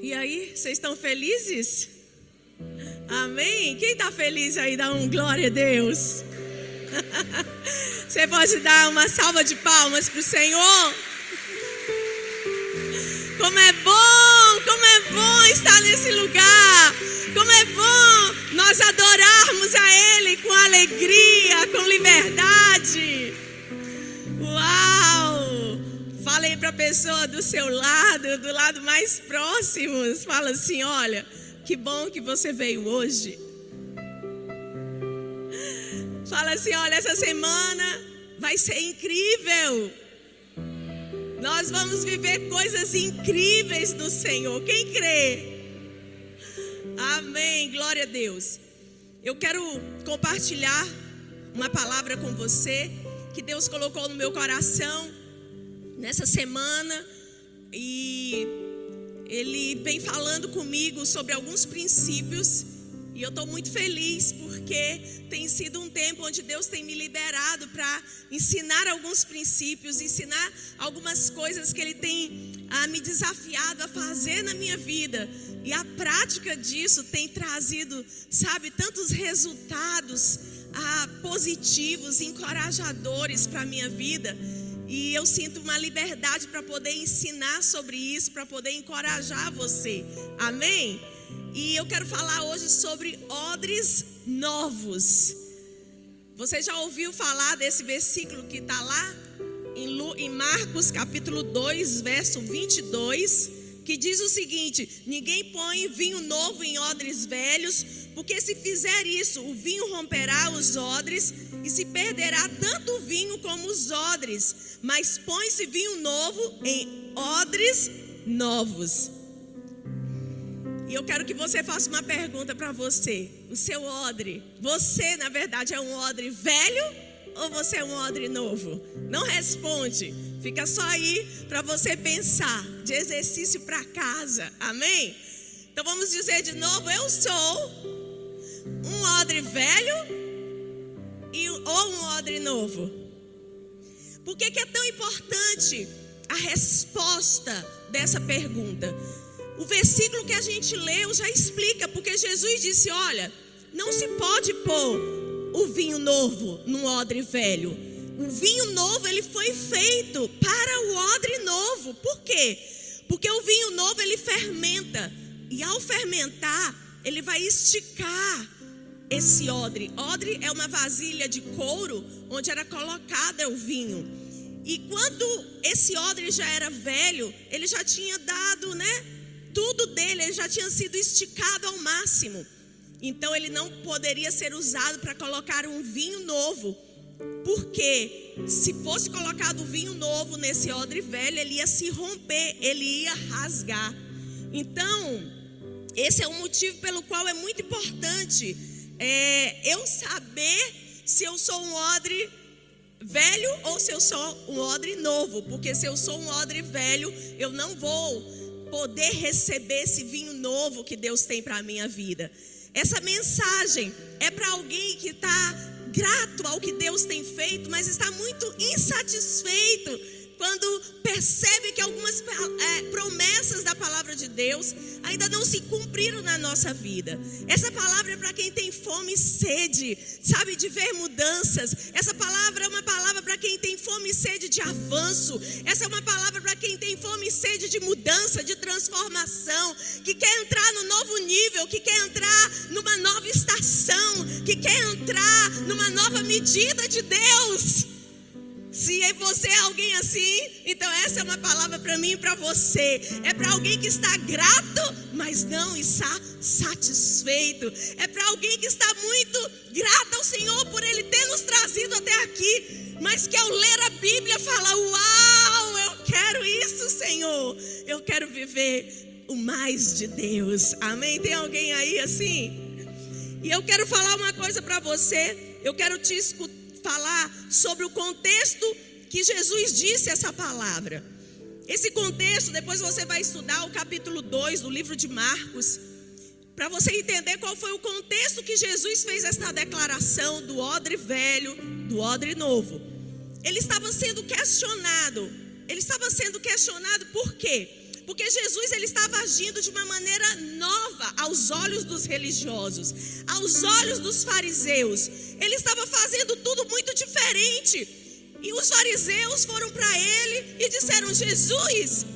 E aí, vocês estão felizes? Amém? Quem está feliz aí, dá um glória a Deus. Você pode dar uma salva de palmas para o Senhor? Como é bom, como é bom estar nesse lugar. Como é bom nós adorarmos a Ele com alegria, com liberdade. Falei para a pessoa do seu lado, do lado mais próximo. Fala assim: olha, que bom que você veio hoje. Fala assim: olha, essa semana vai ser incrível. Nós vamos viver coisas incríveis do Senhor. Quem crê? Amém. Glória a Deus. Eu quero compartilhar uma palavra com você que Deus colocou no meu coração nessa semana e ele vem falando comigo sobre alguns princípios e eu estou muito feliz porque tem sido um tempo onde Deus tem me liberado para ensinar alguns princípios, ensinar algumas coisas que Ele tem ah, me desafiado a fazer na minha vida. E a prática disso tem trazido, sabe, tantos resultados ah, positivos, encorajadores para a minha vida. E eu sinto uma liberdade para poder ensinar sobre isso, para poder encorajar você. Amém? E eu quero falar hoje sobre odres novos. Você já ouviu falar desse versículo que está lá em Marcos capítulo 2, verso 22, que diz o seguinte: Ninguém põe vinho novo em odres velhos, porque se fizer isso, o vinho romperá os odres e se perderá tanto o vinho como os odres. Mas põe-se vinho novo em odres novos. E eu quero que você faça uma pergunta para você. O seu odre, você na verdade é um odre velho ou você é um odre novo? Não responde. Fica só aí para você pensar, de exercício para casa. Amém? Então vamos dizer de novo, eu sou um odre velho e, ou um odre novo. Por que, que é tão importante a resposta dessa pergunta? O versículo que a gente leu já explica, porque Jesus disse: Olha, não se pode pôr o vinho novo num odre velho. O vinho novo ele foi feito para o odre novo. Por quê? Porque o vinho novo ele fermenta e ao fermentar ele vai esticar esse odre. Odre é uma vasilha de couro onde era colocada o vinho. E quando esse odre já era velho, ele já tinha dado, né? tudo dele ele já tinha sido esticado ao máximo. Então ele não poderia ser usado para colocar um vinho novo. Porque se fosse colocado vinho novo nesse odre velho, ele ia se romper, ele ia rasgar. Então, esse é um motivo pelo qual é muito importante é, eu saber se eu sou um odre velho ou se eu sou um odre novo. Porque se eu sou um odre velho, eu não vou poder receber esse vinho novo que Deus tem para a minha vida. Essa mensagem é para alguém que está grato ao que Deus tem feito, mas está muito insatisfeito quando percebe que algumas é, promessas da palavra de Deus ainda não se cumpriram na nossa vida. Essa palavra é para quem tem fome e sede, sabe, de ver mudanças. Essa palavra é uma palavra para quem tem fome e sede de avanço. Essa é uma palavra para quem tem fome e sede de mudança, de transformação, que quer entrar no novo nível, que quer entrar numa nova estação, que quer entrar numa nova medida de Deus. Se você é alguém assim, então essa é uma palavra para mim e para você. É para alguém que está grato, mas não está satisfeito. É para alguém que está muito grato ao Senhor por Ele ter nos trazido até aqui, mas que ao ler a Bíblia fala: Uau, eu quero isso, Senhor. Eu quero viver o mais de Deus. Amém? Tem alguém aí assim? E eu quero falar uma coisa para você. Eu quero te escutar falar sobre o contexto que Jesus disse essa palavra. Esse contexto, depois você vai estudar o capítulo 2 do livro de Marcos, para você entender qual foi o contexto que Jesus fez essa declaração do odre velho, do odre novo. Ele estava sendo questionado. Ele estava sendo questionado por quê? Porque Jesus ele estava agindo de uma maneira nova aos olhos dos religiosos, aos olhos dos fariseus. Ele estava fazendo tudo muito diferente. E os fariseus foram para ele e disseram: Jesus,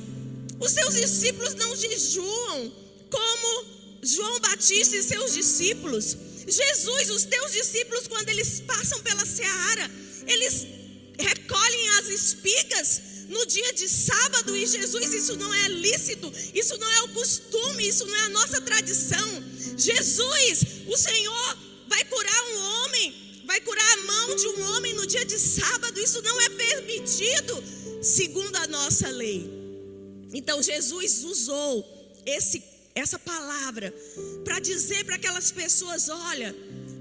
os seus discípulos não jejuam como João Batista e seus discípulos. Jesus, os teus discípulos, quando eles passam pela seara, eles recolhem as espigas no dia de sábado e Jesus, isso não é lícito, isso não é o costume, isso não é a nossa tradição. Jesus, o Senhor vai curar um homem, vai curar a mão de um homem no dia de sábado, isso não é permitido, segundo a nossa lei. Então Jesus usou esse essa palavra para dizer para aquelas pessoas: olha,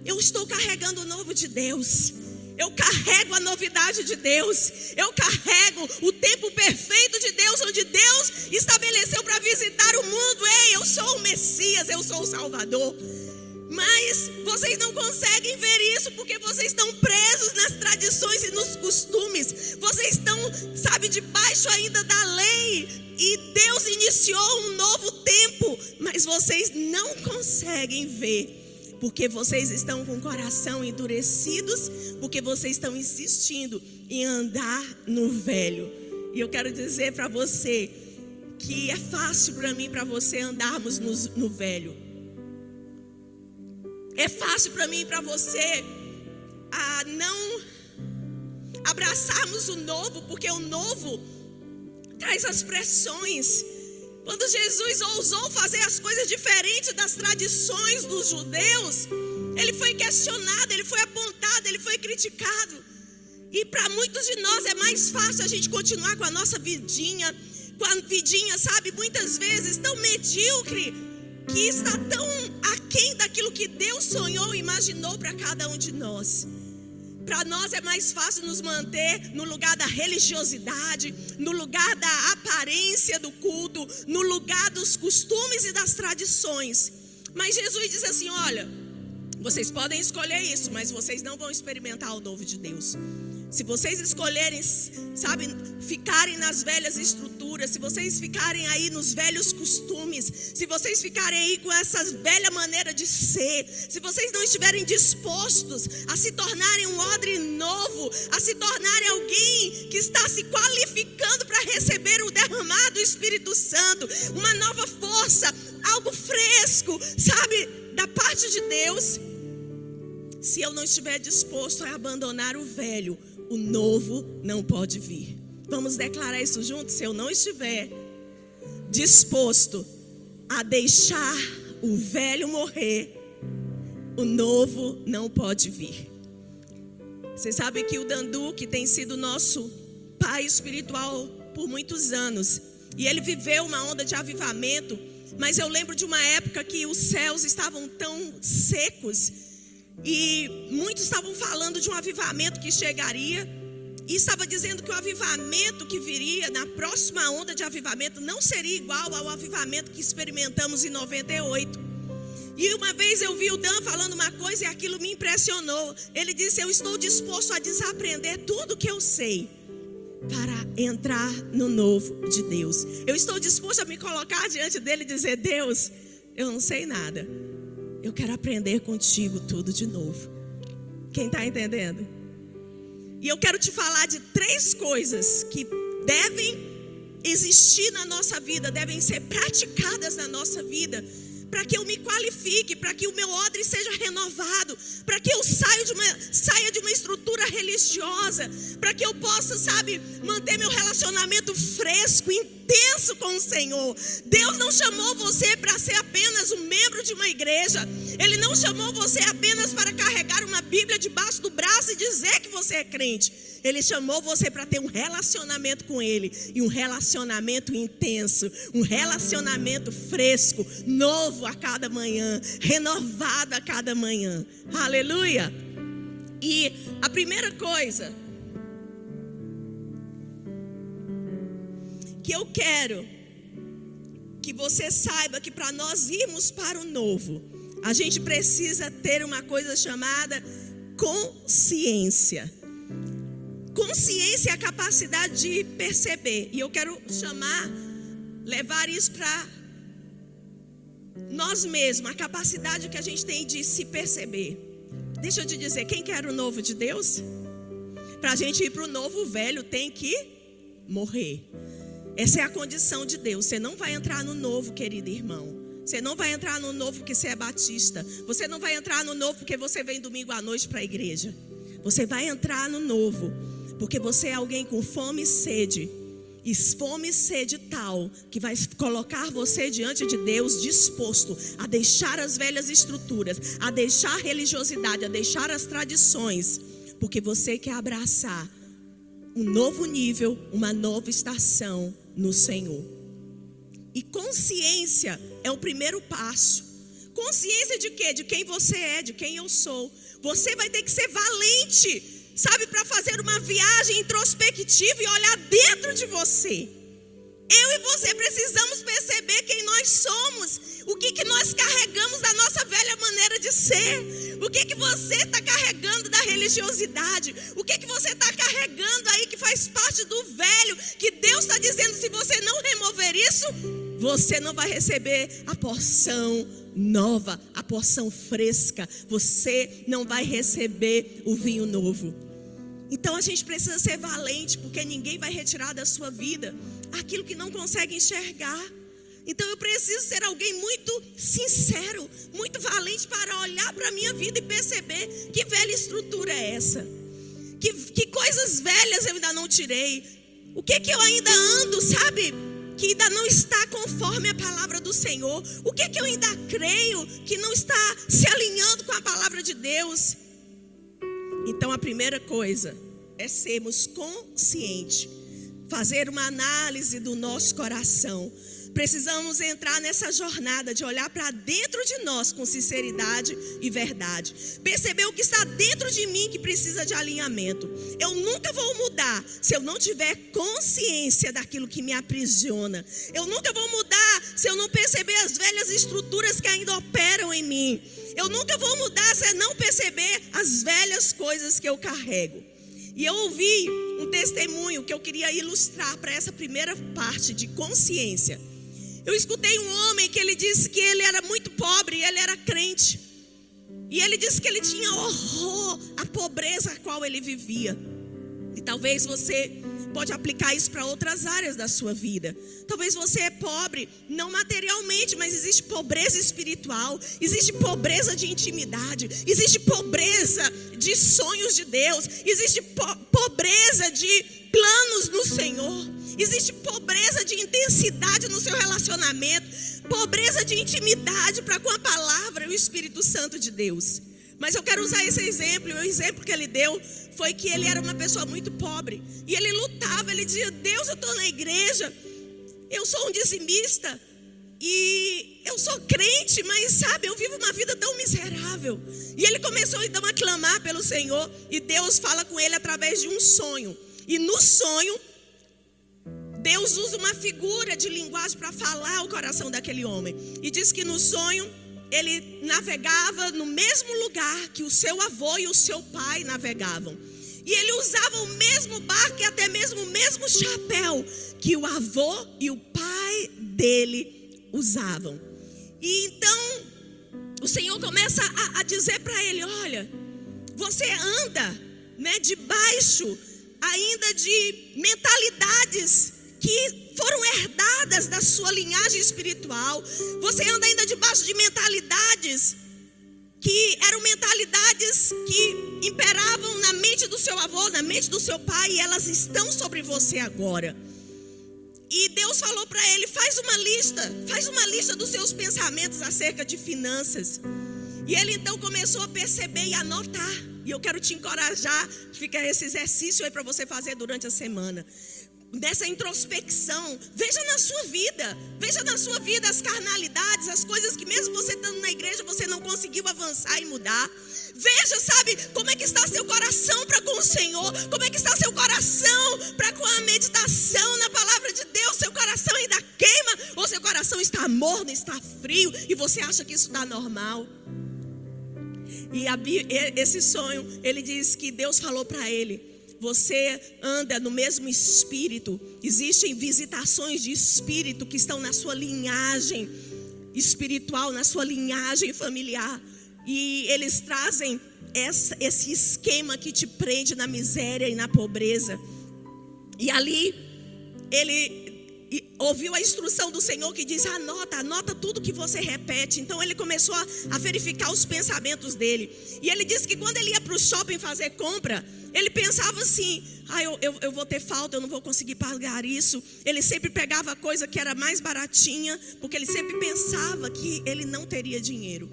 eu estou carregando o novo de Deus. Eu carrego a novidade de Deus. Eu carrego o tempo perfeito de Deus, onde Deus estabeleceu para visitar o mundo. Ei, eu sou o Messias, eu sou o Salvador. Mas vocês não conseguem ver isso porque vocês estão presos nas tradições e nos costumes. Vocês estão, sabe, debaixo ainda da lei. E Deus iniciou um novo tempo, mas vocês não conseguem ver. Porque vocês estão com o coração endurecidos, porque vocês estão insistindo em andar no velho. E eu quero dizer para você que é fácil para mim, para você andarmos no, no velho. É fácil para mim e para você a não abraçarmos o novo, porque o novo traz as pressões. Quando Jesus ousou fazer as coisas diferentes das tradições dos judeus, ele foi questionado, ele foi apontado, ele foi criticado. E para muitos de nós é mais fácil a gente continuar com a nossa vidinha, com a vidinha, sabe, muitas vezes tão medíocre, que está tão aquém daquilo que Deus sonhou e imaginou para cada um de nós. Para nós é mais fácil nos manter no lugar da religiosidade, no lugar da aparência do culto, no lugar dos costumes e das tradições. Mas Jesus diz assim: olha, vocês podem escolher isso, mas vocês não vão experimentar o novo de Deus. Se vocês escolherem, sabe, ficarem nas velhas estruturas, se vocês ficarem aí nos velhos costumes, se vocês ficarem aí com essa velha maneira de ser, se vocês não estiverem dispostos a se tornarem um odre novo, a se tornarem alguém que está se qualificando para receber o derramado do Espírito Santo, uma nova força, algo fresco, sabe, da parte de Deus. Se eu não estiver disposto a abandonar o velho, o novo não pode vir. Vamos declarar isso juntos? Se eu não estiver disposto a deixar o velho morrer, o novo não pode vir. Você sabe que o Dandu, que tem sido nosso pai espiritual por muitos anos, e ele viveu uma onda de avivamento, mas eu lembro de uma época que os céus estavam tão secos e muitos estavam falando de um avivamento que chegaria. E estava dizendo que o avivamento que viria na próxima onda de avivamento não seria igual ao avivamento que experimentamos em 98. E uma vez eu vi o Dan falando uma coisa e aquilo me impressionou. Ele disse: Eu estou disposto a desaprender tudo que eu sei para entrar no novo de Deus. Eu estou disposto a me colocar diante dele e dizer: Deus, eu não sei nada eu quero aprender contigo tudo de novo. Quem está entendendo? E eu quero te falar de três coisas que devem existir na nossa vida, devem ser praticadas na nossa vida, para que eu me qualifique, para que o meu odre seja renovado, para que eu saia de, uma, saia de uma estrutura religiosa, para que eu possa, sabe, manter meu relacionamento fresco, intenso intenso com o Senhor. Deus não chamou você para ser apenas um membro de uma igreja. Ele não chamou você apenas para carregar uma Bíblia debaixo do braço e dizer que você é crente. Ele chamou você para ter um relacionamento com Ele e um relacionamento intenso, um relacionamento fresco, novo a cada manhã, renovado a cada manhã. Aleluia! E a primeira coisa que eu quero que você saiba que para nós irmos para o novo, a gente precisa ter uma coisa chamada consciência. Consciência é a capacidade de perceber. E eu quero chamar levar isso para nós mesmos, a capacidade que a gente tem de se perceber. Deixa eu te dizer, quem quer o novo de Deus? Para a gente ir para o novo, o velho tem que morrer. Essa é a condição de Deus. Você não vai entrar no novo, querido irmão. Você não vai entrar no novo porque você é batista. Você não vai entrar no novo porque você vem domingo à noite para a igreja. Você vai entrar no novo porque você é alguém com fome e sede. E fome e sede tal que vai colocar você diante de Deus disposto a deixar as velhas estruturas, a deixar a religiosidade, a deixar as tradições, porque você quer abraçar um novo nível, uma nova estação no Senhor. E consciência é o primeiro passo. Consciência de quê? De quem você é, de quem eu sou. Você vai ter que ser valente, sabe, para fazer uma viagem introspectiva e olhar dentro de você. Eu e você precisamos perceber quem nós somos, o que, que nós carregamos da nossa velha maneira de ser, o que, que você está carregando da religiosidade, o que, que você está carregando aí que faz parte do velho, que Deus está dizendo: se você não remover isso, você não vai receber a porção nova, a porção fresca, você não vai receber o vinho novo. Então a gente precisa ser valente, porque ninguém vai retirar da sua vida aquilo que não consegue enxergar. Então eu preciso ser alguém muito sincero, muito valente para olhar para a minha vida e perceber que velha estrutura é essa. Que, que coisas velhas eu ainda não tirei. O que que eu ainda ando, sabe? Que ainda não está conforme a palavra do Senhor. O que que eu ainda creio que não está se alinhando com a palavra de Deus. Então a primeira coisa é sermos conscientes fazer uma análise do nosso coração. Precisamos entrar nessa jornada de olhar para dentro de nós com sinceridade e verdade. Perceber o que está dentro de mim que precisa de alinhamento. Eu nunca vou mudar se eu não tiver consciência daquilo que me aprisiona. Eu nunca vou mudar se eu não perceber as velhas estruturas que ainda operam em mim. Eu nunca vou mudar se eu não perceber as velhas coisas que eu carrego. E eu ouvi um testemunho que eu queria ilustrar para essa primeira parte de consciência. Eu escutei um homem que ele disse que ele era muito pobre e ele era crente. E ele disse que ele tinha horror à pobreza a qual ele vivia. E talvez você pode aplicar isso para outras áreas da sua vida. Talvez você é pobre, não materialmente, mas existe pobreza espiritual, existe pobreza de intimidade, existe pobreza de sonhos de Deus, existe po pobreza de planos no Senhor, existe pobreza de intensidade no seu relacionamento, pobreza de intimidade para com a palavra e o Espírito Santo de Deus. Mas eu quero usar esse exemplo, o exemplo que ele deu foi que ele era uma pessoa muito pobre. E ele lutava, ele dizia: Deus, eu estou na igreja, eu sou um dizimista, e eu sou crente, mas sabe, eu vivo uma vida tão miserável. E ele começou então a clamar pelo Senhor, e Deus fala com ele através de um sonho. E no sonho, Deus usa uma figura de linguagem para falar o coração daquele homem. E diz que no sonho ele navegava no mesmo lugar que o seu avô e o seu pai navegavam. E ele usava o mesmo barco e até mesmo o mesmo chapéu que o avô e o pai dele usavam. E então o Senhor começa a, a dizer para ele: Olha, você anda né, debaixo ainda de mentalidades que foram herdadas da sua linhagem espiritual. Você anda ainda debaixo de mentalidades que eram mentalidades que imperavam na mente do seu avô, na mente do seu pai, e elas estão sobre você agora. E Deus falou para ele: faz uma lista, faz uma lista dos seus pensamentos acerca de finanças. E ele então começou a perceber e anotar. E eu quero te encorajar, fica esse exercício aí para você fazer durante a semana dessa introspecção. Veja na sua vida, veja na sua vida as carnalidades, as coisas que mesmo você estando na igreja você não conseguiu avançar e mudar. Veja, sabe, como é que está seu coração para com o Senhor, como é que está seu coração para com a meditação na palavra de Deus. Seu coração ainda queima ou seu coração está morno, está frio e você acha que isso está normal? E a, esse sonho, ele diz que Deus falou para ele: você anda no mesmo espírito, existem visitações de espírito que estão na sua linhagem espiritual, na sua linhagem familiar, e eles trazem esse esquema que te prende na miséria e na pobreza. E ali ele ouviu a instrução do Senhor que diz: anota, anota tudo que você repete. Então ele começou a, a verificar os pensamentos dele. E ele disse que quando ele ia para o shopping fazer compra, ele pensava assim: ah, eu, eu, eu, vou ter falta, eu não vou conseguir pagar isso. Ele sempre pegava a coisa que era mais baratinha, porque ele sempre pensava que ele não teria dinheiro.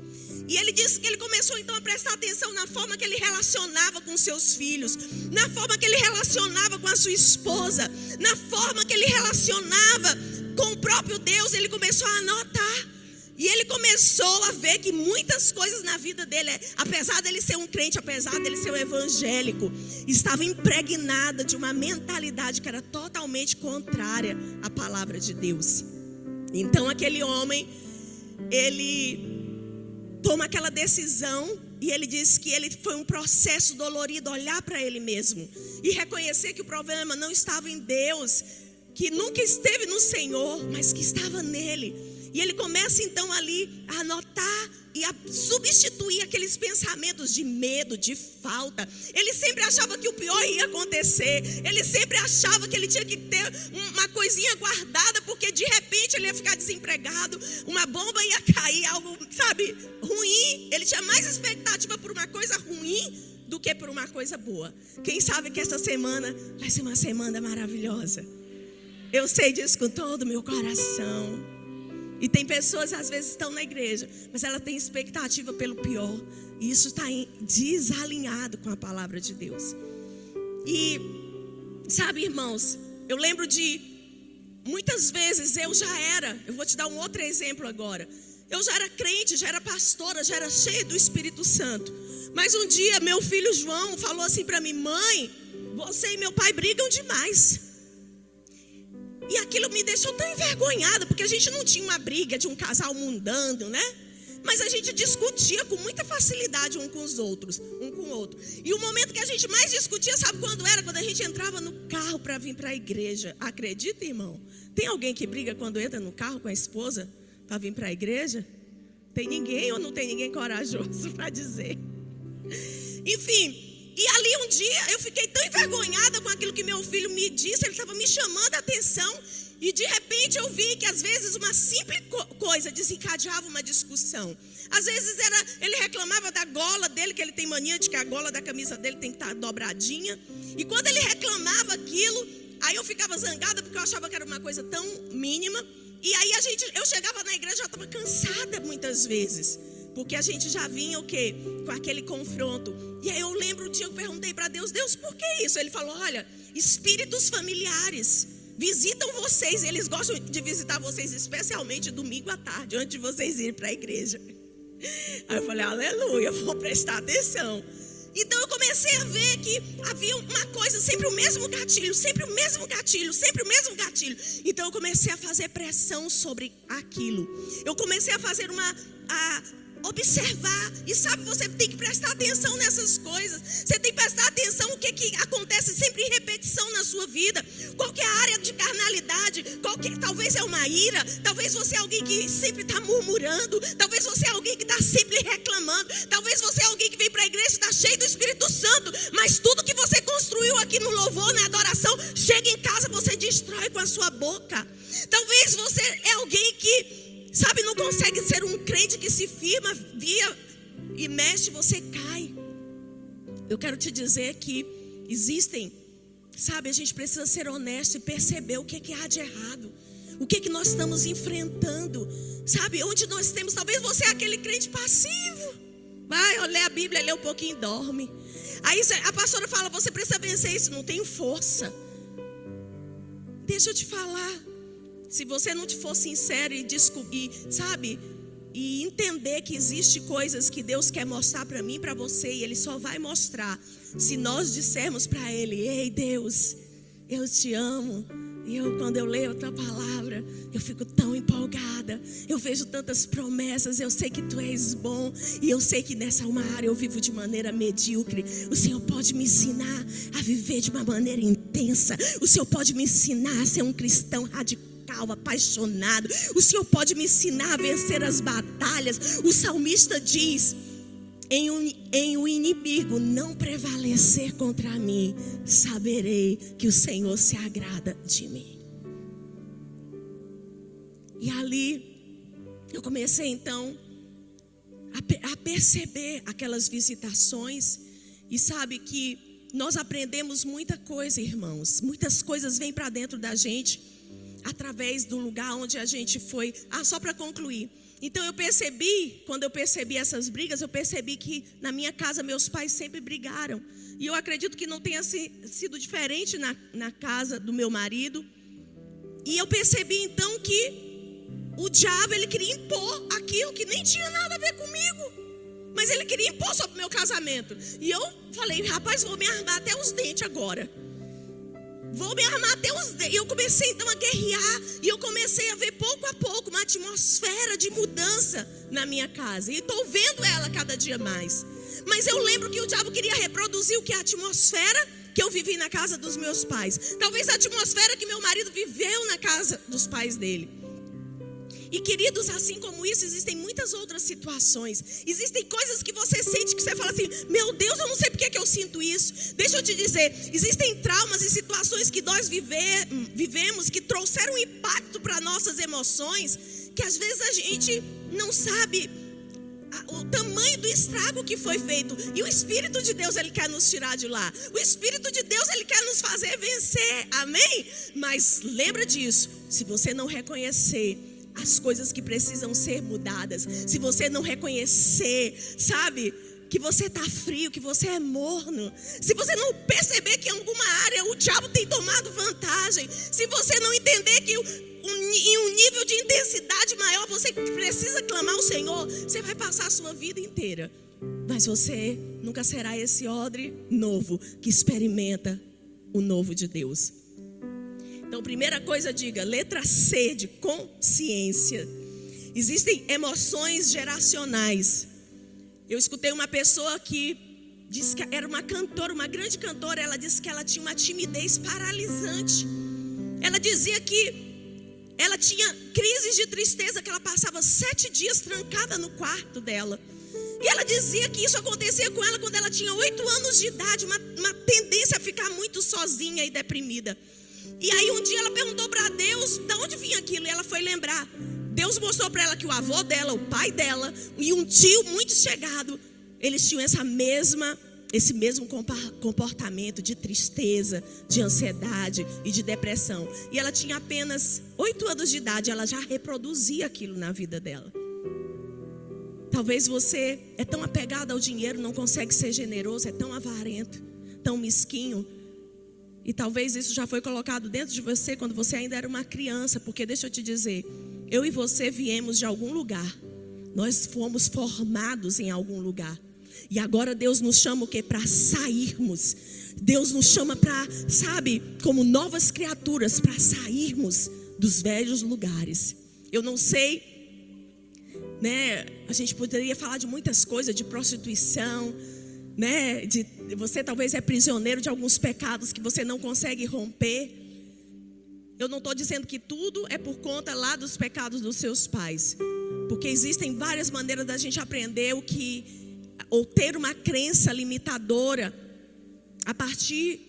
E ele disse que ele começou então a prestar atenção na forma que ele relacionava com seus filhos, na forma que ele relacionava com a sua esposa, na forma que ele relacionava com o próprio Deus. Ele começou a anotar. E ele começou a ver que muitas coisas na vida dele, apesar dele ser um crente, apesar dele ser um evangélico, estava impregnada de uma mentalidade que era totalmente contrária à palavra de Deus. Então aquele homem, ele toma aquela decisão e ele diz que ele foi um processo dolorido olhar para ele mesmo e reconhecer que o problema não estava em Deus, que nunca esteve no Senhor, mas que estava nele. E ele começa então ali a anotar e a substituir aqueles pensamentos de medo, de falta. Ele sempre achava que o pior ia acontecer. Ele sempre achava que ele tinha que ter uma coisinha guardada, porque de repente ele ia ficar desempregado, uma bomba ia cair, algo, sabe, ruim. Ele tinha mais expectativa por uma coisa ruim do que por uma coisa boa. Quem sabe que essa semana vai ser uma semana maravilhosa. Eu sei disso com todo o meu coração. E tem pessoas às vezes estão na igreja, mas ela tem expectativa pelo pior. E isso está desalinhado com a palavra de Deus. E sabe, irmãos, eu lembro de muitas vezes eu já era. Eu vou te dar um outro exemplo agora. Eu já era crente, já era pastora, já era cheia do Espírito Santo. Mas um dia meu filho João falou assim para mim: "Mãe, você e meu pai brigam demais". E aquilo me deixou tão envergonhada, porque a gente não tinha uma briga de um casal mundando, né? Mas a gente discutia com muita facilidade um com os outros, um com o outro. E o momento que a gente mais discutia, sabe quando era? Quando a gente entrava no carro para vir para a igreja. Acredita, irmão? Tem alguém que briga quando entra no carro com a esposa para vir para a igreja? Tem ninguém ou não tem ninguém corajoso para dizer? Enfim, e ali um dia eu fiquei tão envergonhada com aquilo que meu filho me disse, ele estava me chamando a atenção, e de repente eu vi que às vezes uma simples coisa desencadeava uma discussão. Às vezes era, ele reclamava da gola dele, que ele tem mania de que a gola da camisa dele tem que estar dobradinha. E quando ele reclamava aquilo, aí eu ficava zangada porque eu achava que era uma coisa tão mínima. E aí a gente, eu chegava na igreja já estava cansada muitas vezes. Porque a gente já vinha o quê? Com aquele confronto. E aí eu lembro um dia que eu perguntei para Deus, Deus, por que isso? Ele falou: olha, espíritos familiares visitam vocês, eles gostam de visitar vocês, especialmente domingo à tarde, antes de vocês irem para a igreja. Aí eu falei, aleluia, vou prestar atenção. Então eu comecei a ver que havia uma coisa, sempre o mesmo gatilho, sempre o mesmo gatilho, sempre o mesmo gatilho. Então eu comecei a fazer pressão sobre aquilo. Eu comecei a fazer uma. A, observar. E sabe, você tem que prestar atenção nessas coisas. Você tem que prestar atenção o que, que acontece sempre em repetição na sua vida. Qual que é área de carnalidade? Qual que, talvez é uma ira. Talvez você é alguém que sempre está murmurando. Talvez você é alguém que está sempre reclamando. Talvez você é alguém que vem para a igreja e está cheio do Espírito Santo. Mas tudo que você construiu aqui no louvor, na adoração, chega em casa, você destrói com a sua boca. Talvez você é alguém que Sabe, não consegue ser um crente que se firma, via e mexe, você cai. Eu quero te dizer que existem, sabe, a gente precisa ser honesto e perceber o que, é que há de errado. O que, é que nós estamos enfrentando, sabe? Onde nós temos, talvez você é aquele crente passivo. Vai, lê a Bíblia, lê um pouquinho e dorme. Aí a pastora fala: Você precisa vencer isso, não tenho força. Deixa eu te falar. Se você não for sincero e descobrir, sabe? E entender que existe coisas que Deus quer mostrar para mim, para você, e Ele só vai mostrar se nós dissermos para Ele: Ei, Deus, eu te amo, E eu, quando eu leio a tua palavra, eu fico tão empolgada. Eu vejo tantas promessas. Eu sei que tu és bom. E eu sei que nessa uma área eu vivo de maneira medíocre. O Senhor pode me ensinar a viver de uma maneira intensa. O Senhor pode me ensinar a ser um cristão radical apaixonado. O Senhor pode me ensinar a vencer as batalhas. O salmista diz: em um, em o inimigo não prevalecer contra mim, saberei que o Senhor se agrada de mim. E ali eu comecei então a, a perceber aquelas visitações, e sabe que nós aprendemos muita coisa, irmãos. Muitas coisas vêm para dentro da gente através do lugar onde a gente foi. Ah, só para concluir. Então eu percebi, quando eu percebi essas brigas, eu percebi que na minha casa meus pais sempre brigaram. E eu acredito que não tenha sido diferente na, na casa do meu marido. E eu percebi então que o diabo ele queria impor aquilo que nem tinha nada a ver comigo. Mas ele queria impor sobre o meu casamento. E eu falei, rapaz, vou me armar até os dentes agora. Vou me armar até os. E eu comecei então a guerrear. E eu comecei a ver pouco a pouco uma atmosfera de mudança na minha casa. E estou vendo ela cada dia mais. Mas eu lembro que o diabo queria reproduzir o que a atmosfera que eu vivi na casa dos meus pais. Talvez a atmosfera que meu marido viveu na casa dos pais dele. E queridos, assim como isso, existem muitas outras situações. Existem coisas que você sente que você fala assim: Meu Deus, eu não sei porque que eu sinto isso. Deixa eu te dizer: existem traumas e situações que nós vivemos que trouxeram impacto para nossas emoções, que às vezes a gente não sabe o tamanho do estrago que foi feito. E o Espírito de Deus, ele quer nos tirar de lá. O Espírito de Deus, ele quer nos fazer vencer. Amém? Mas lembra disso. Se você não reconhecer as coisas que precisam ser mudadas, se você não reconhecer, sabe? Que você está frio, que você é morno. Se você não perceber que em alguma área o diabo tem tomado vantagem. Se você não entender que em um nível de intensidade maior você precisa clamar ao Senhor, você vai passar a sua vida inteira. Mas você nunca será esse odre novo que experimenta o novo de Deus. Então, primeira coisa, diga, letra C de consciência. Existem emoções geracionais. Eu escutei uma pessoa que disse que era uma cantora, uma grande cantora, ela disse que ela tinha uma timidez paralisante. Ela dizia que ela tinha crises de tristeza, que ela passava sete dias trancada no quarto dela. E ela dizia que isso acontecia com ela quando ela tinha oito anos de idade, uma, uma tendência a ficar muito sozinha e deprimida. E aí um dia ela perguntou para Deus de onde vinha aquilo. E ela foi lembrar. Deus mostrou para ela que o avô dela, o pai dela e um tio muito chegado, eles tinham essa mesma esse mesmo comportamento de tristeza, de ansiedade e de depressão. E ela tinha apenas oito anos de idade, ela já reproduzia aquilo na vida dela. Talvez você é tão apegado ao dinheiro, não consegue ser generoso, é tão avarento, tão mesquinho, e talvez isso já foi colocado dentro de você quando você ainda era uma criança, porque deixa eu te dizer, eu e você viemos de algum lugar. Nós fomos formados em algum lugar. E agora Deus nos chama o que para sairmos. Deus nos chama para, sabe, como novas criaturas para sairmos dos velhos lugares. Eu não sei, né? A gente poderia falar de muitas coisas, de prostituição, né? De, você talvez é prisioneiro de alguns pecados que você não consegue romper. Eu não estou dizendo que tudo é por conta lá dos pecados dos seus pais, porque existem várias maneiras da gente aprender o que ou ter uma crença limitadora a partir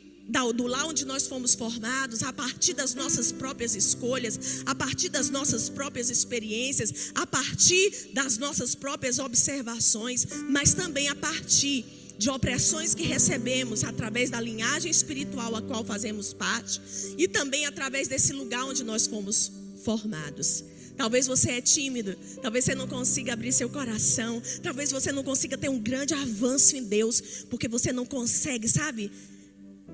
do lá onde nós fomos formados, a partir das nossas próprias escolhas, a partir das nossas próprias experiências, a partir das nossas próprias observações, mas também a partir de opressões que recebemos através da linhagem espiritual a qual fazemos parte e também através desse lugar onde nós fomos formados. Talvez você é tímido, talvez você não consiga abrir seu coração, talvez você não consiga ter um grande avanço em Deus, porque você não consegue, sabe?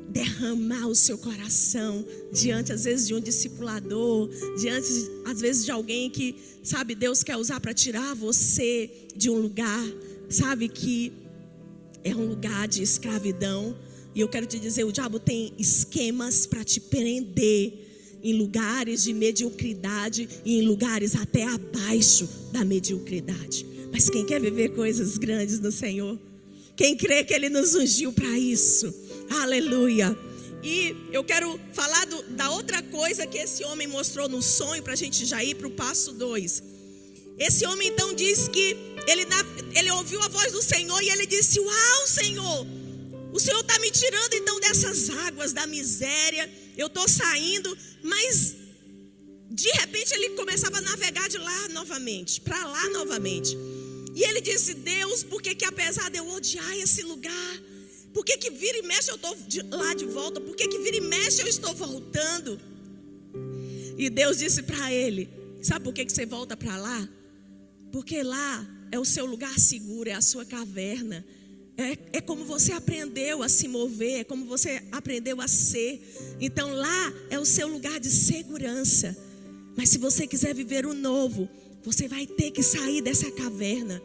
derramar o seu coração diante às vezes de um discipulador, diante às vezes de alguém que, sabe, Deus quer usar para tirar você de um lugar, sabe, que é um lugar de escravidão. E eu quero te dizer, o diabo tem esquemas para te prender em lugares de mediocridade e em lugares até abaixo da mediocridade. Mas quem quer viver coisas grandes no Senhor? Quem crê que Ele nos ungiu para isso? Aleluia. E eu quero falar do, da outra coisa que esse homem mostrou no sonho, para a gente já ir para o passo 2. Esse homem então diz que ele, ele ouviu a voz do Senhor e ele disse: Uau, Senhor, o Senhor está me tirando então dessas águas da miséria, eu estou saindo, mas de repente ele começava a navegar de lá novamente, para lá novamente. E ele disse: Deus, por que, que apesar de eu odiar esse lugar, por que, que vira e mexe eu estou lá de volta? Por que, que vira e mexe eu estou voltando? E Deus disse para ele: Sabe por que, que você volta para lá? Porque lá é o seu lugar seguro, é a sua caverna. É, é como você aprendeu a se mover, é como você aprendeu a ser. Então lá é o seu lugar de segurança. Mas se você quiser viver o novo, você vai ter que sair dessa caverna.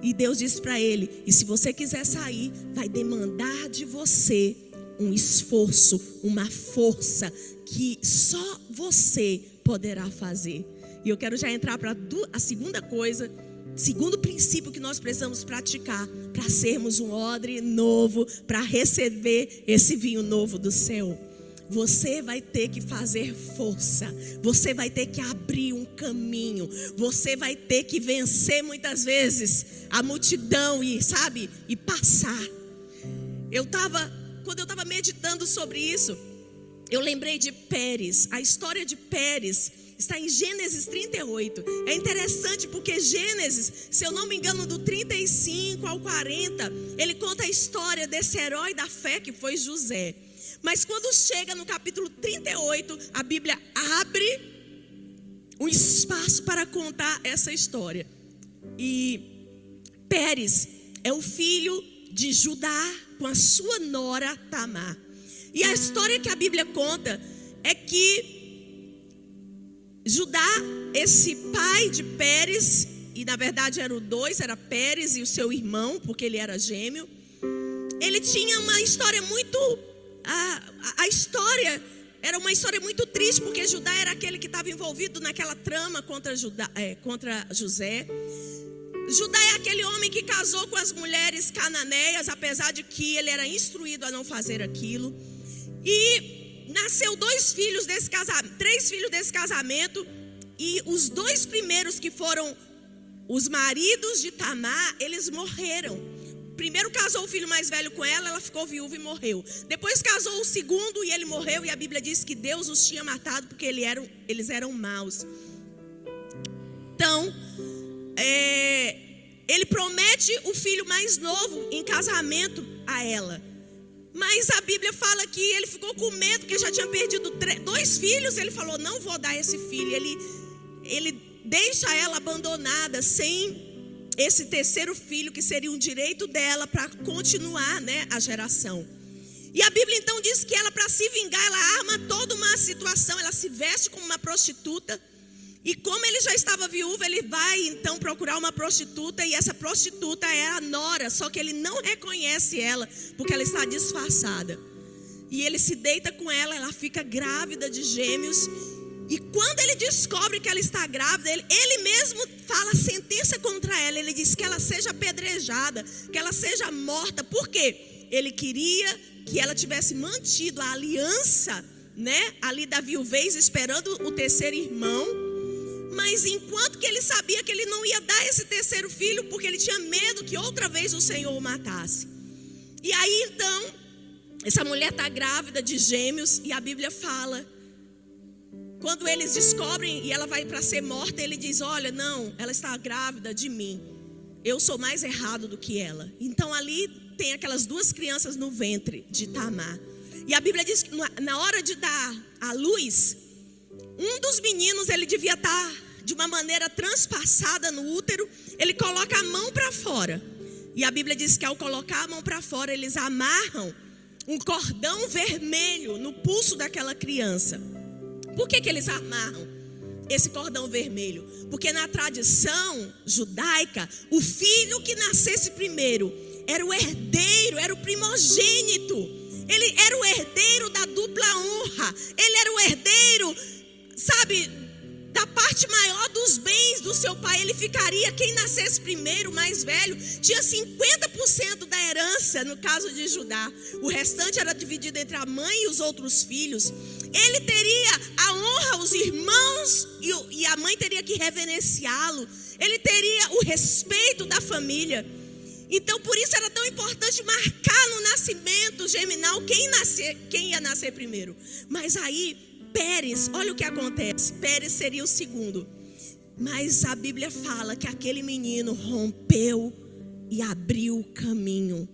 E Deus disse para ele: e se você quiser sair, vai demandar de você um esforço, uma força que só você poderá fazer. E eu quero já entrar para a segunda coisa, segundo princípio que nós precisamos praticar para sermos um odre novo, para receber esse vinho novo do céu. Você vai ter que fazer força, você vai ter que abrir um caminho, você vai ter que vencer muitas vezes a multidão e, sabe, e passar. Eu estava, quando eu estava meditando sobre isso, eu lembrei de Pérez, a história de Pérez está em Gênesis 38. É interessante porque Gênesis, se eu não me engano, do 35 ao 40, ele conta a história desse herói da fé que foi José. Mas quando chega no capítulo 38, a Bíblia abre um espaço para contar essa história. E Pérez é o filho de Judá com a sua nora Tamar. E a história que a Bíblia conta é que Judá, esse pai de Pérez, e na verdade eram dois, era Pérez e o seu irmão, porque ele era gêmeo. Ele tinha uma história muito a, a, história era uma história muito triste, porque Judá era aquele que estava envolvido naquela trama contra, Judá, é, contra José. Judá é aquele homem que casou com as mulheres cananeias, apesar de que ele era instruído a não fazer aquilo. E nasceu dois filhos desse casamento, três filhos desse casamento, e os dois primeiros que foram os maridos de Tamar, eles morreram. Primeiro casou o filho mais velho com ela, ela ficou viúva e morreu. Depois casou o segundo e ele morreu, e a Bíblia diz que Deus os tinha matado porque eles eram, eles eram maus. Então, é, ele promete o filho mais novo em casamento a ela. Mas a Bíblia fala que ele ficou com medo, que já tinha perdido dois filhos. Ele falou: Não vou dar esse filho. Ele, ele deixa ela abandonada, sem esse terceiro filho, que seria um direito dela para continuar né, a geração. E a Bíblia então diz que ela, para se vingar, ela arma toda uma situação, ela se veste como uma prostituta. E como ele já estava viúvo, ele vai então procurar uma prostituta, e essa prostituta é a nora, só que ele não reconhece ela, porque ela está disfarçada. E ele se deita com ela, ela fica grávida de gêmeos, e quando ele descobre que ela está grávida, ele, ele, mesmo fala sentença contra ela. Ele diz que ela seja apedrejada, que ela seja morta. Por quê? Ele queria que ela tivesse mantido a aliança, né? Ali da viuvez, esperando o terceiro irmão. Mas enquanto que ele sabia que ele não ia dar esse terceiro filho, porque ele tinha medo que outra vez o Senhor o matasse. E aí então, essa mulher está grávida de gêmeos, e a Bíblia fala quando eles descobrem e ela vai para ser morta, ele diz: Olha, não, ela está grávida de mim. Eu sou mais errado do que ela. Então ali tem aquelas duas crianças no ventre de Tamar. E a Bíblia diz que na hora de dar a luz, um dos meninos ele devia estar tá de uma maneira transpassada no útero. Ele coloca a mão para fora. E a Bíblia diz que ao colocar a mão para fora, eles amarram um cordão vermelho no pulso daquela criança. Por que, que eles amarram esse cordão vermelho? Porque na tradição judaica, o filho que nascesse primeiro era o herdeiro, era o primogênito. Ele era o herdeiro da dupla honra. Ele era o herdeiro sabe, da parte maior dos bens do seu pai, ele ficaria. Quem nascesse primeiro, mais velho, tinha 50% da herança, no caso de Judá. O restante era dividido entre a mãe e os outros filhos. Ele teria a honra, os irmãos, e a mãe teria que reverenciá-lo. Ele teria o respeito da família. Então, por isso era tão importante marcar no nascimento geminal quem, nascer, quem ia nascer primeiro. Mas aí, Pérez, olha o que acontece. Pérez seria o segundo. Mas a Bíblia fala que aquele menino rompeu e abriu o caminho.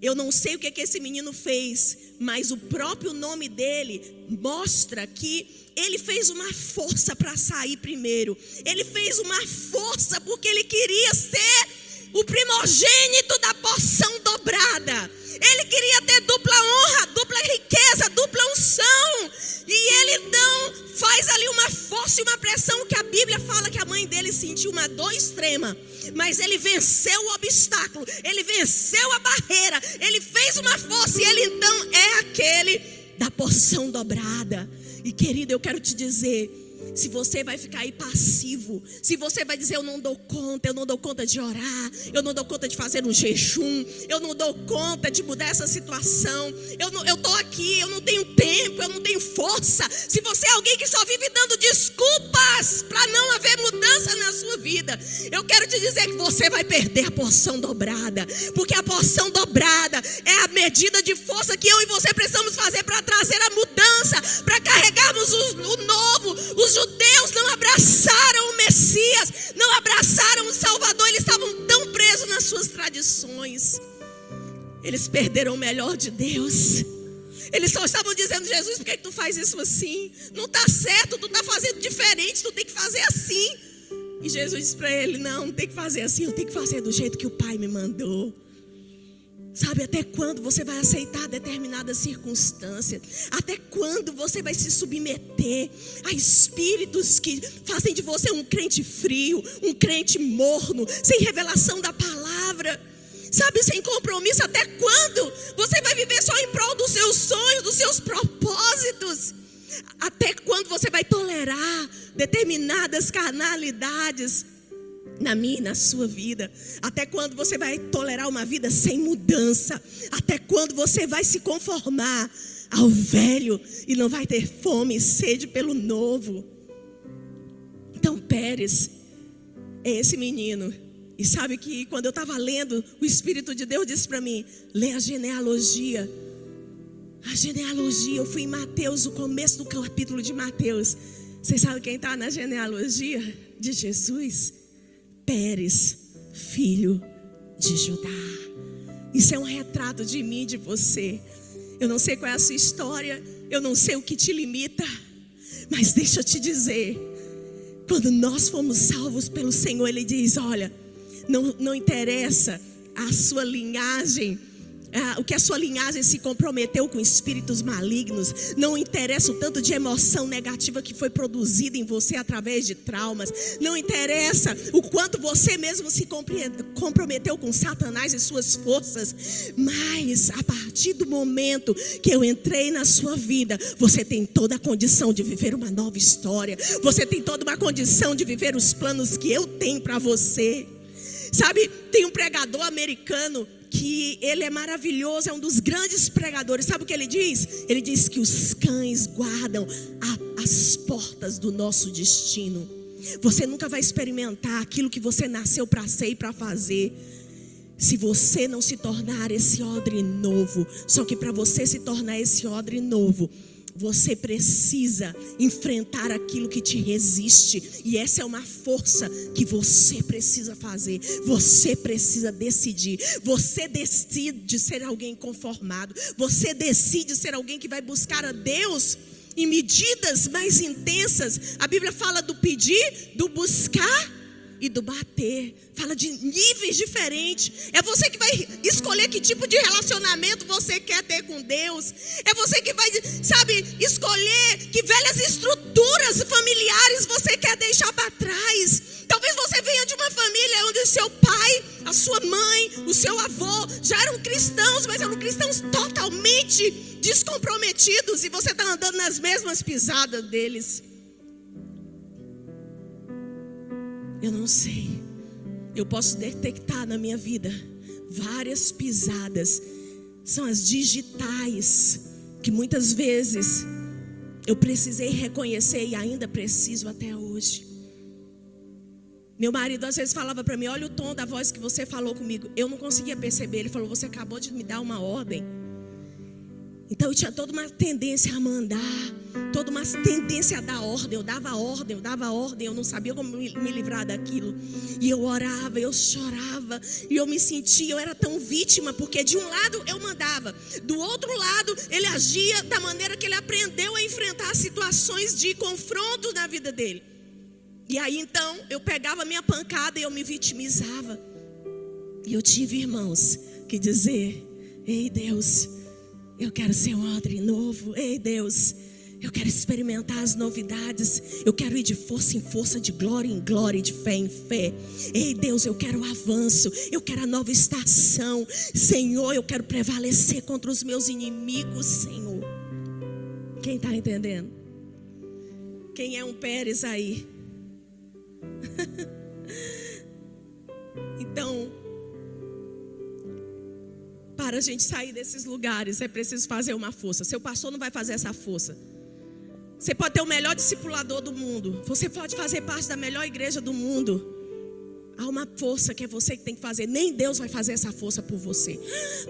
Eu não sei o que, que esse menino fez, mas o próprio nome dele mostra que ele fez uma força para sair primeiro. Ele fez uma força porque ele queria ser o primogênito da porção dobrada. Ele queria ter dupla honra, dupla riqueza, dupla unção. E ele então faz ali uma força e uma pressão que a Bíblia fala que a mãe dele sentiu uma dor extrema. Mas ele venceu o obstáculo, ele venceu a barreira, ele fez uma força e ele então é aquele da porção dobrada. E querido, eu quero te dizer, se você vai ficar aí passivo, se você vai dizer eu não dou conta, eu não dou conta de orar, eu não dou conta de fazer um jejum, eu não dou conta de mudar essa situação, eu não, eu tô aqui, eu não tenho tempo, eu não tenho força. Se você é alguém que só vive dando desculpas para não haver mudança na sua vida, eu quero te dizer que você vai perder a porção dobrada, porque a porção dobrada é a medida de força que eu e você precisamos fazer para trazer a mudança, para carregarmos o, o novo, os judeus não abraçaram o Messias, não abraçaram o Salvador, eles estavam tão presos nas suas tradições. Eles perderam o melhor de Deus. Eles só estavam dizendo, Jesus, por que, tu faz isso assim? Não está certo, tu está fazendo diferente, tu tem que fazer assim. E Jesus disse para ele: Não, não tem que fazer assim, eu tenho que fazer do jeito que o Pai me mandou. Sabe até quando você vai aceitar determinadas circunstâncias? Até quando você vai se submeter a espíritos que fazem de você um crente frio, um crente morno, sem revelação da palavra? Sabe, sem compromisso, até quando você vai viver só em prol dos seus sonhos, dos seus propósitos? Até quando você vai tolerar determinadas carnalidades? Na minha e na sua vida? Até quando você vai tolerar uma vida sem mudança? Até quando você vai se conformar ao velho e não vai ter fome e sede pelo novo? Então, Pérez é esse menino. E sabe que quando eu estava lendo, o Espírito de Deus disse para mim: lê a genealogia. A genealogia, eu fui em Mateus, o começo do capítulo de Mateus. Vocês sabem quem está na genealogia de Jesus? Pérez, filho de Judá. Isso é um retrato de mim de você. Eu não sei qual é a sua história, eu não sei o que te limita, mas deixa eu te dizer: quando nós fomos salvos pelo Senhor, Ele diz: olha, não, não interessa a sua linhagem, ah, o que a sua linhagem se comprometeu com espíritos malignos, não interessa o tanto de emoção negativa que foi produzida em você através de traumas, não interessa o quanto você mesmo se comprometeu com Satanás e suas forças, mas a partir do momento que eu entrei na sua vida, você tem toda a condição de viver uma nova história, você tem toda uma condição de viver os planos que eu tenho para você. Sabe, tem um pregador americano que ele é maravilhoso, é um dos grandes pregadores. Sabe o que ele diz? Ele diz que os cães guardam a, as portas do nosso destino. Você nunca vai experimentar aquilo que você nasceu para ser e para fazer. Se você não se tornar esse odre novo, só que para você se tornar esse odre novo, você precisa enfrentar aquilo que te resiste, e essa é uma força que você precisa fazer. Você precisa decidir. Você decide ser alguém conformado. Você decide ser alguém que vai buscar a Deus em medidas mais intensas. A Bíblia fala do pedir, do buscar e do bater. Fala de níveis diferentes. É você que vai escolher que tipo de relacionamento você quer ter com Deus. É você que vai, sabe, escolher que velhas estruturas familiares você quer deixar para trás. Talvez você venha de uma família onde o seu pai, a sua mãe, o seu avô já eram cristãos, mas eram cristãos totalmente descomprometidos e você está andando nas mesmas pisadas deles. Eu não sei. Eu posso detectar na minha vida várias pisadas. São as digitais que muitas vezes eu precisei reconhecer e ainda preciso até hoje. Meu marido às vezes falava para mim: Olha o tom da voz que você falou comigo. Eu não conseguia perceber. Ele falou: Você acabou de me dar uma ordem. Então eu tinha toda uma tendência a mandar, toda uma tendência a dar ordem. Eu dava ordem, eu dava ordem, eu não sabia como me, livrar daquilo. E eu orava, eu chorava, e eu me sentia, eu era tão vítima, porque de um lado eu mandava, do outro lado ele agia da maneira que ele aprendeu a enfrentar situações de confronto na vida dele. E aí então eu pegava minha pancada e eu me vitimizava. E eu tive irmãos que dizer: Ei Deus, eu quero ser um ordem novo. Ei Deus, eu quero experimentar as novidades. Eu quero ir de força em força, de glória em glória, de fé em fé. Ei Deus, eu quero avanço. Eu quero a nova estação. Senhor, eu quero prevalecer contra os meus inimigos, Senhor. Quem está entendendo? Quem é um Pérez aí? então, para a gente sair desses lugares, é preciso fazer uma força. Seu pastor não vai fazer essa força. Você pode ter o melhor discipulador do mundo. Você pode fazer parte da melhor igreja do mundo. Há uma força que é você que tem que fazer. Nem Deus vai fazer essa força por você.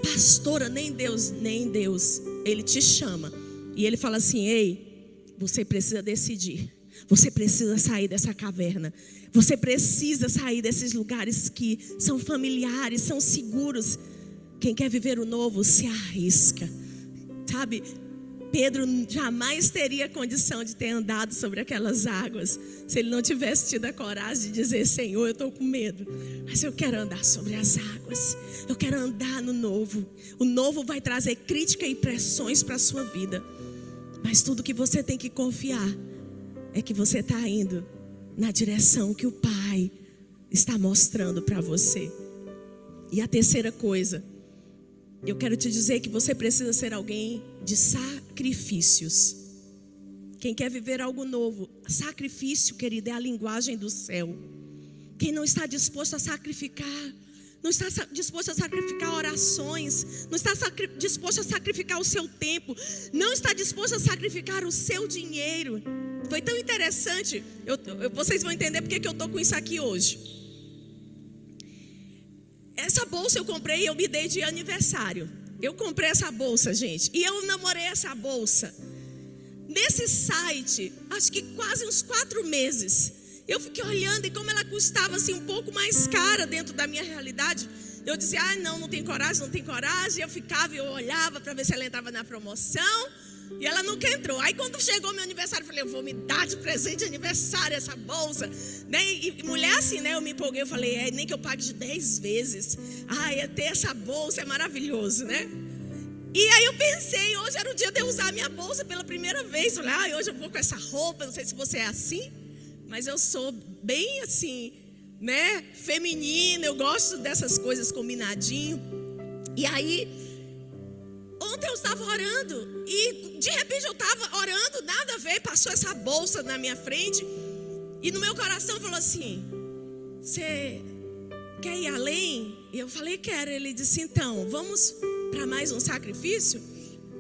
Pastora, nem Deus, nem Deus. Ele te chama. E ele fala assim: Ei, você precisa decidir. Você precisa sair dessa caverna. Você precisa sair desses lugares que são familiares, são seguros. Quem quer viver o novo se arrisca. Sabe? Pedro jamais teria condição de ter andado sobre aquelas águas se ele não tivesse tido a coragem de dizer: Senhor, eu estou com medo, mas eu quero andar sobre as águas, eu quero andar no novo. O novo vai trazer crítica e pressões para a sua vida, mas tudo que você tem que confiar é que você está indo na direção que o Pai está mostrando para você. E a terceira coisa, eu quero te dizer que você precisa ser alguém de sacrifícios. Quem quer viver algo novo, sacrifício, querido, é a linguagem do céu. Quem não está disposto a sacrificar, não está disposto a sacrificar orações, não está disposto a sacrificar o seu tempo, não está disposto a sacrificar o seu dinheiro. Foi tão interessante. Eu, eu, vocês vão entender porque que eu estou com isso aqui hoje. Essa bolsa eu comprei e eu me dei de aniversário. Eu comprei essa bolsa, gente. E eu namorei essa bolsa. Nesse site, acho que quase uns quatro meses. Eu fiquei olhando e como ela custava assim um pouco mais cara dentro da minha realidade. Eu dizia, ah, não, não tem coragem, não tem coragem. Eu ficava eu olhava para ver se ela entrava na promoção. E ela nunca entrou. Aí quando chegou meu aniversário, eu falei, eu vou me dar de presente de aniversário essa bolsa. Né? E, mulher assim, né? Eu me empolguei, eu falei, é, nem que eu pague de 10 vezes. Ah, é ter essa bolsa é maravilhoso, né? E aí eu pensei, hoje era o dia de eu usar a minha bolsa pela primeira vez. Eu falei, ah, hoje eu vou com essa roupa, não sei se você é assim, mas eu sou bem assim, né? Feminina, eu gosto dessas coisas combinadinho. E aí Ontem eu estava orando e de repente eu estava orando, nada a ver, passou essa bolsa na minha frente e no meu coração falou assim: Você quer ir além? E eu falei: Quero. Ele disse: Então, vamos para mais um sacrifício?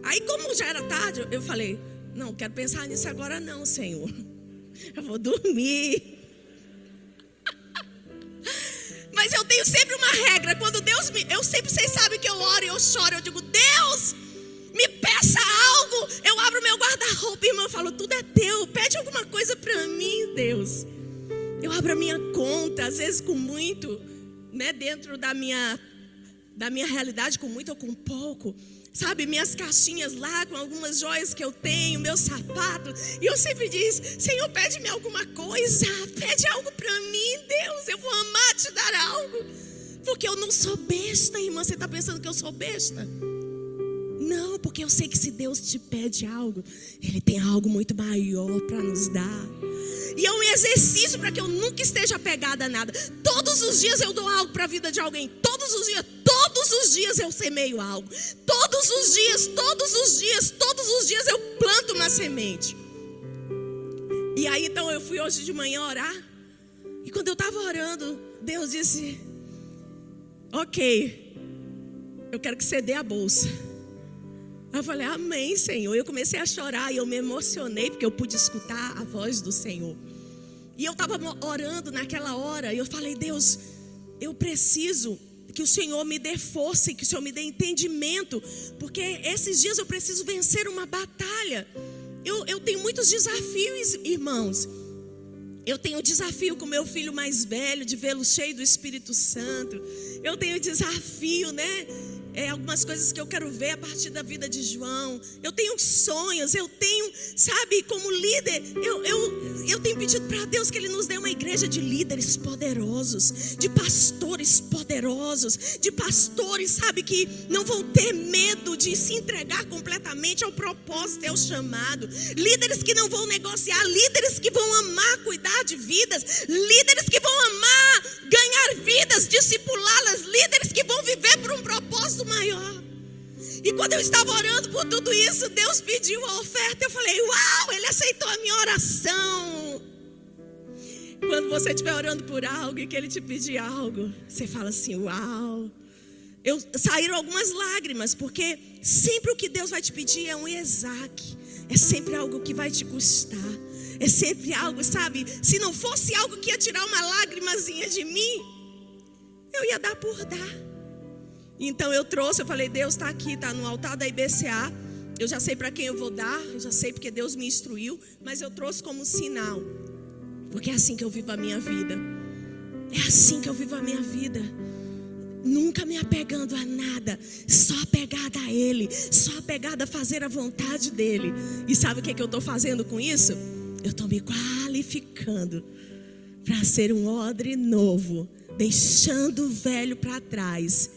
Aí, como já era tarde, eu falei: Não, quero pensar nisso agora, não, Senhor. Eu vou dormir. Mas eu tenho sempre uma regra. Quando Deus me. Eu sempre, vocês sabem que eu oro e eu choro. Eu digo, Deus, me peça algo. Eu abro meu guarda-roupa, irmão. Eu falo, tudo é teu. Pede alguma coisa para mim, Deus. Eu abro a minha conta, às vezes com muito, né? Dentro da minha, da minha realidade, com muito ou com pouco sabe, minhas caixinhas lá com algumas joias que eu tenho, meus sapatos. E eu sempre diz: Senhor, pede-me alguma coisa, pede algo para mim, Deus, eu vou amar te dar algo. Porque eu não sou besta, irmã. Você está pensando que eu sou besta? Não, porque eu sei que se Deus te pede algo, Ele tem algo muito maior para nos dar. E é um exercício para que eu nunca esteja apegada a nada. Todos os dias eu dou algo para a vida de alguém. Todos os dias, todos os dias eu semeio algo. Todos os dias, todos os dias, todos os dias eu planto uma semente. E aí então eu fui hoje de manhã orar. E quando eu estava orando, Deus disse: Ok, eu quero que você dê a bolsa. Eu falei, Amém, Senhor. Eu comecei a chorar e eu me emocionei porque eu pude escutar a voz do Senhor. E eu estava orando naquela hora e eu falei, Deus, eu preciso que o Senhor me dê força que o Senhor me dê entendimento, porque esses dias eu preciso vencer uma batalha. Eu, eu tenho muitos desafios, irmãos. Eu tenho o desafio com meu filho mais velho de vê-lo cheio do Espírito Santo. Eu tenho o desafio, né? É, algumas coisas que eu quero ver a partir da vida de João. Eu tenho sonhos, eu tenho, sabe, como líder, eu, eu, eu tenho pedido para Deus que Ele nos dê uma igreja de líderes poderosos, de pastores poderosos, de pastores, sabe, que não vão ter medo de se entregar completamente ao propósito e ao chamado. Líderes que não vão negociar, líderes que vão amar cuidar de vidas, líderes que vão amar ganhar vidas, discipulá-las, líderes que vão viver por um propósito maior. E quando eu estava orando por tudo isso, Deus pediu a oferta. Eu falei: Uau, Ele aceitou a minha oração. Quando você estiver orando por algo e que Ele te pedir algo, você fala assim: Uau. Eu, saíram algumas lágrimas, porque sempre o que Deus vai te pedir é um Isaac. É sempre algo que vai te custar. É sempre algo, sabe? Se não fosse algo que ia tirar uma lágrimazinha de mim, eu ia dar por dar. Então eu trouxe, eu falei, Deus está aqui, está no altar da IBCA. Eu já sei para quem eu vou dar, eu já sei porque Deus me instruiu, mas eu trouxe como sinal. Porque é assim que eu vivo a minha vida. É assim que eu vivo a minha vida. Nunca me apegando a nada, só apegada a Ele, só apegada a fazer a vontade dEle. E sabe o que, é que eu estou fazendo com isso? Eu estou me qualificando para ser um odre novo, deixando o velho para trás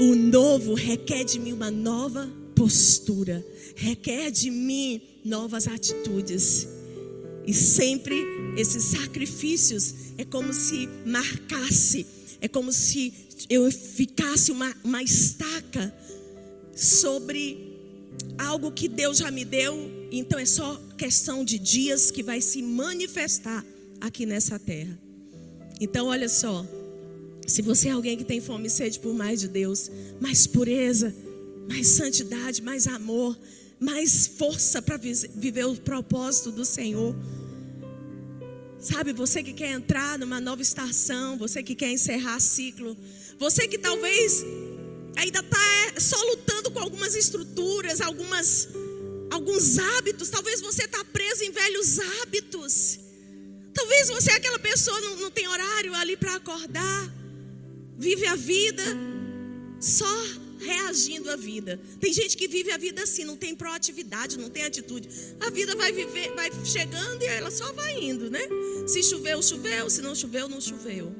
o novo requer de mim uma nova postura, requer de mim novas atitudes. E sempre esses sacrifícios é como se marcasse, é como se eu ficasse uma, uma estaca sobre algo que Deus já me deu, então é só questão de dias que vai se manifestar aqui nessa terra. Então, olha só, se você é alguém que tem fome e sede por mais de Deus, mais pureza, mais santidade, mais amor, mais força para viver o propósito do Senhor. Sabe, você que quer entrar numa nova estação, você que quer encerrar ciclo, você que talvez ainda está é, só lutando com algumas estruturas, algumas, alguns hábitos, talvez você está preso em velhos hábitos. Talvez você é aquela pessoa não, não tem horário ali para acordar vive a vida só reagindo à vida. Tem gente que vive a vida assim, não tem proatividade, não tem atitude. A vida vai viver, vai chegando e ela só vai indo, né? Se choveu, choveu, se não choveu, não choveu.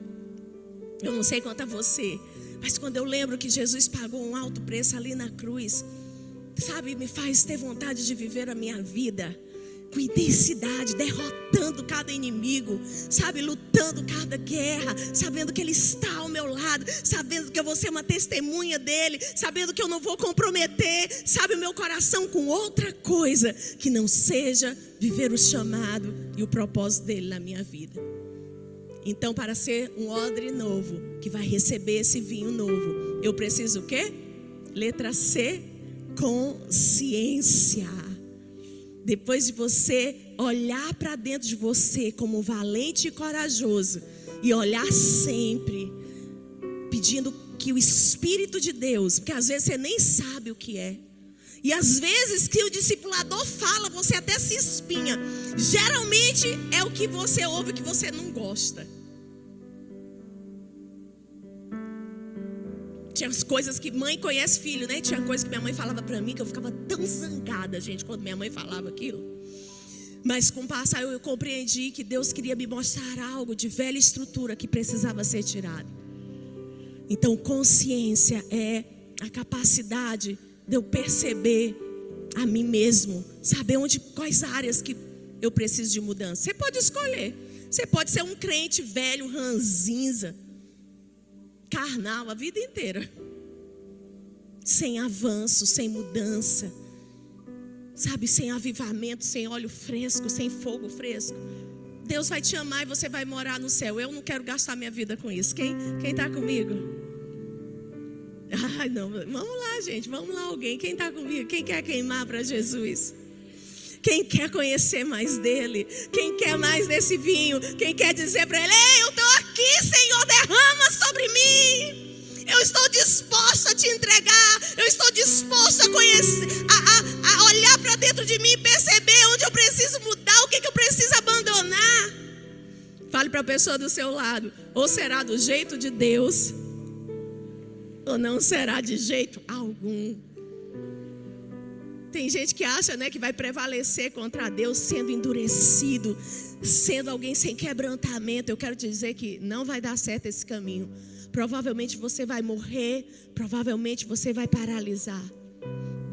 Eu não sei quanto a você, mas quando eu lembro que Jesus pagou um alto preço ali na cruz, sabe, me faz ter vontade de viver a minha vida com intensidade, derrotando cada inimigo, sabe, lutando cada guerra, sabendo que Ele está ao meu lado, sabendo que eu vou ser uma testemunha dEle, sabendo que eu não vou comprometer, sabe, o meu coração com outra coisa que não seja viver o chamado e o propósito dEle na minha vida. Então, para ser um odre novo, que vai receber esse vinho novo, eu preciso o quê? Letra C, consciência. Depois de você olhar para dentro de você como valente e corajoso e olhar sempre pedindo que o Espírito de Deus, porque às vezes você nem sabe o que é. E às vezes que o discipulador fala, você até se espinha. Geralmente é o que você ouve que você não gosta. Tinha as coisas que mãe conhece filho, né? Tinha coisas que minha mãe falava para mim que eu ficava tão zangada, gente, quando minha mãe falava aquilo. Mas com o passar eu, compreendi que Deus queria me mostrar algo de velha estrutura que precisava ser tirado. Então, consciência é a capacidade de eu perceber a mim mesmo, saber onde, quais áreas que eu preciso de mudança. Você pode escolher. Você pode ser um crente velho, ranzinza carnal a vida inteira. Sem avanço, sem mudança. Sabe, sem avivamento, sem óleo fresco, sem fogo fresco. Deus vai te amar e você vai morar no céu. Eu não quero gastar minha vida com isso. Quem quem está comigo? Ai, não, vamos lá, gente, vamos lá, alguém. Quem está comigo? Quem quer queimar para Jesus? Quem quer conhecer mais dele? Quem quer mais desse vinho? Quem quer dizer para ele: Ei, eu estou aqui, Senhor, derrama sobre mim. Eu estou disposta a te entregar. Eu estou disposta a conhecer, a, a, a olhar para dentro de mim e perceber onde eu preciso mudar, o que, que eu preciso abandonar. Fale para a pessoa do seu lado: ou será do jeito de Deus, ou não será de jeito algum. Tem gente que acha né, que vai prevalecer contra Deus sendo endurecido, sendo alguém sem quebrantamento. Eu quero te dizer que não vai dar certo esse caminho. Provavelmente você vai morrer, provavelmente você vai paralisar.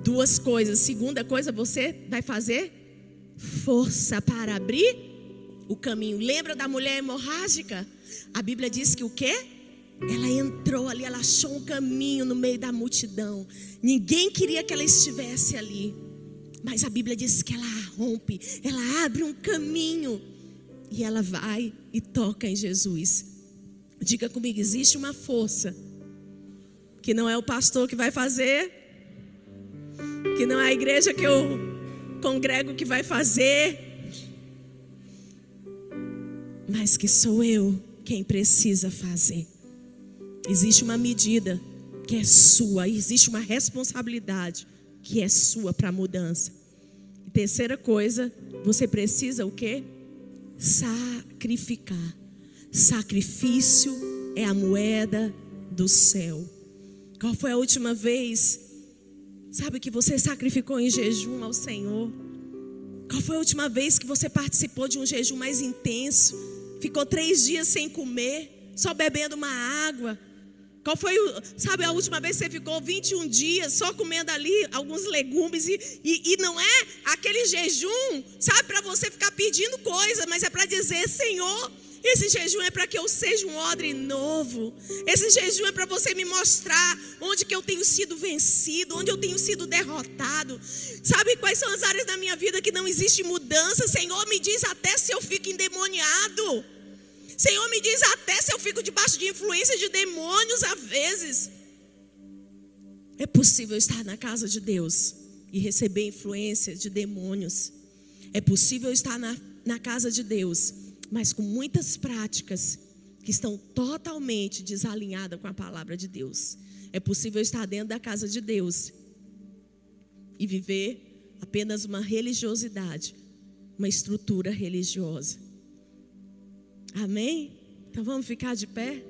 Duas coisas. Segunda coisa, você vai fazer força para abrir o caminho. Lembra da mulher hemorrágica? A Bíblia diz que o quê? Ela entrou ali, ela achou um caminho no meio da multidão. Ninguém queria que ela estivesse ali. Mas a Bíblia diz que ela rompe, ela abre um caminho. E ela vai e toca em Jesus. Diga comigo: existe uma força que não é o pastor que vai fazer, que não é a igreja que eu congrego que vai fazer, mas que sou eu quem precisa fazer. Existe uma medida que é sua, existe uma responsabilidade que é sua para a mudança. E terceira coisa, você precisa o quê? Sacrificar. Sacrifício é a moeda do céu. Qual foi a última vez, sabe, que você sacrificou em jejum ao Senhor? Qual foi a última vez que você participou de um jejum mais intenso? Ficou três dias sem comer, só bebendo uma água, qual foi, sabe, a última vez que você ficou 21 dias só comendo ali alguns legumes e, e, e não é aquele jejum, sabe, para você ficar pedindo coisa, mas é para dizer, Senhor, esse jejum é para que eu seja um odre novo. Esse jejum é para você me mostrar onde que eu tenho sido vencido, onde eu tenho sido derrotado. Sabe quais são as áreas da minha vida que não existe mudança? Senhor, me diz até se eu fico endemoniado. Senhor, me diz até se eu fico debaixo de influência de demônios às vezes. É possível estar na casa de Deus e receber influência de demônios. É possível estar na, na casa de Deus, mas com muitas práticas que estão totalmente desalinhadas com a palavra de Deus. É possível estar dentro da casa de Deus e viver apenas uma religiosidade, uma estrutura religiosa. Amém? Então vamos ficar de pé?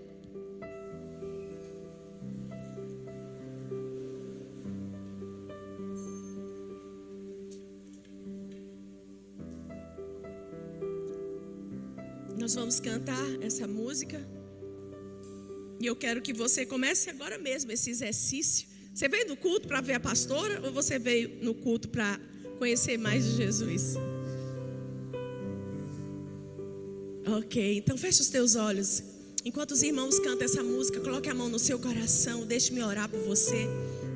Nós vamos cantar essa música. E eu quero que você comece agora mesmo esse exercício. Você veio no culto para ver a pastora ou você veio no culto para conhecer mais de Jesus? Ok, então feche os teus olhos. Enquanto os irmãos cantam essa música, coloque a mão no seu coração, deixe-me orar por você.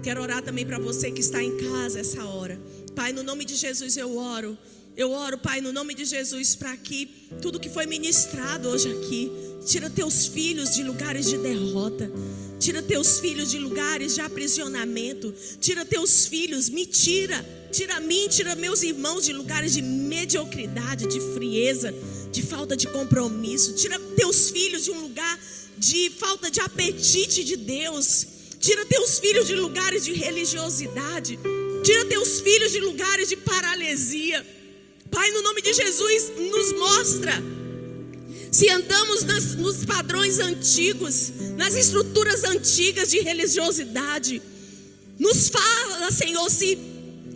Quero orar também para você que está em casa essa hora. Pai, no nome de Jesus eu oro. Eu oro, Pai, no nome de Jesus, para que tudo que foi ministrado hoje aqui, tira teus filhos de lugares de derrota, tira teus filhos de lugares de aprisionamento, tira teus filhos, me tira, tira mim, tira meus irmãos de lugares de mediocridade, de frieza de falta de compromisso. Tira teus filhos de um lugar de falta de apetite de Deus. Tira teus filhos de lugares de religiosidade. Tira teus filhos de lugares de paralisia. Pai, no nome de Jesus, nos mostra. Se andamos nas, nos padrões antigos, nas estruturas antigas de religiosidade, nos fala, Senhor, se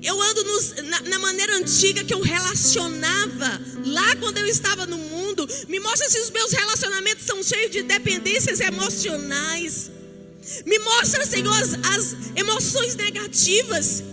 eu ando nos, na, na, maneira antiga que eu relacionava lá quando eu estava no mundo. Me mostra se os meus relacionamentos são cheios de dependências emocionais. Me mostra, Senhor, as, as emoções negativas.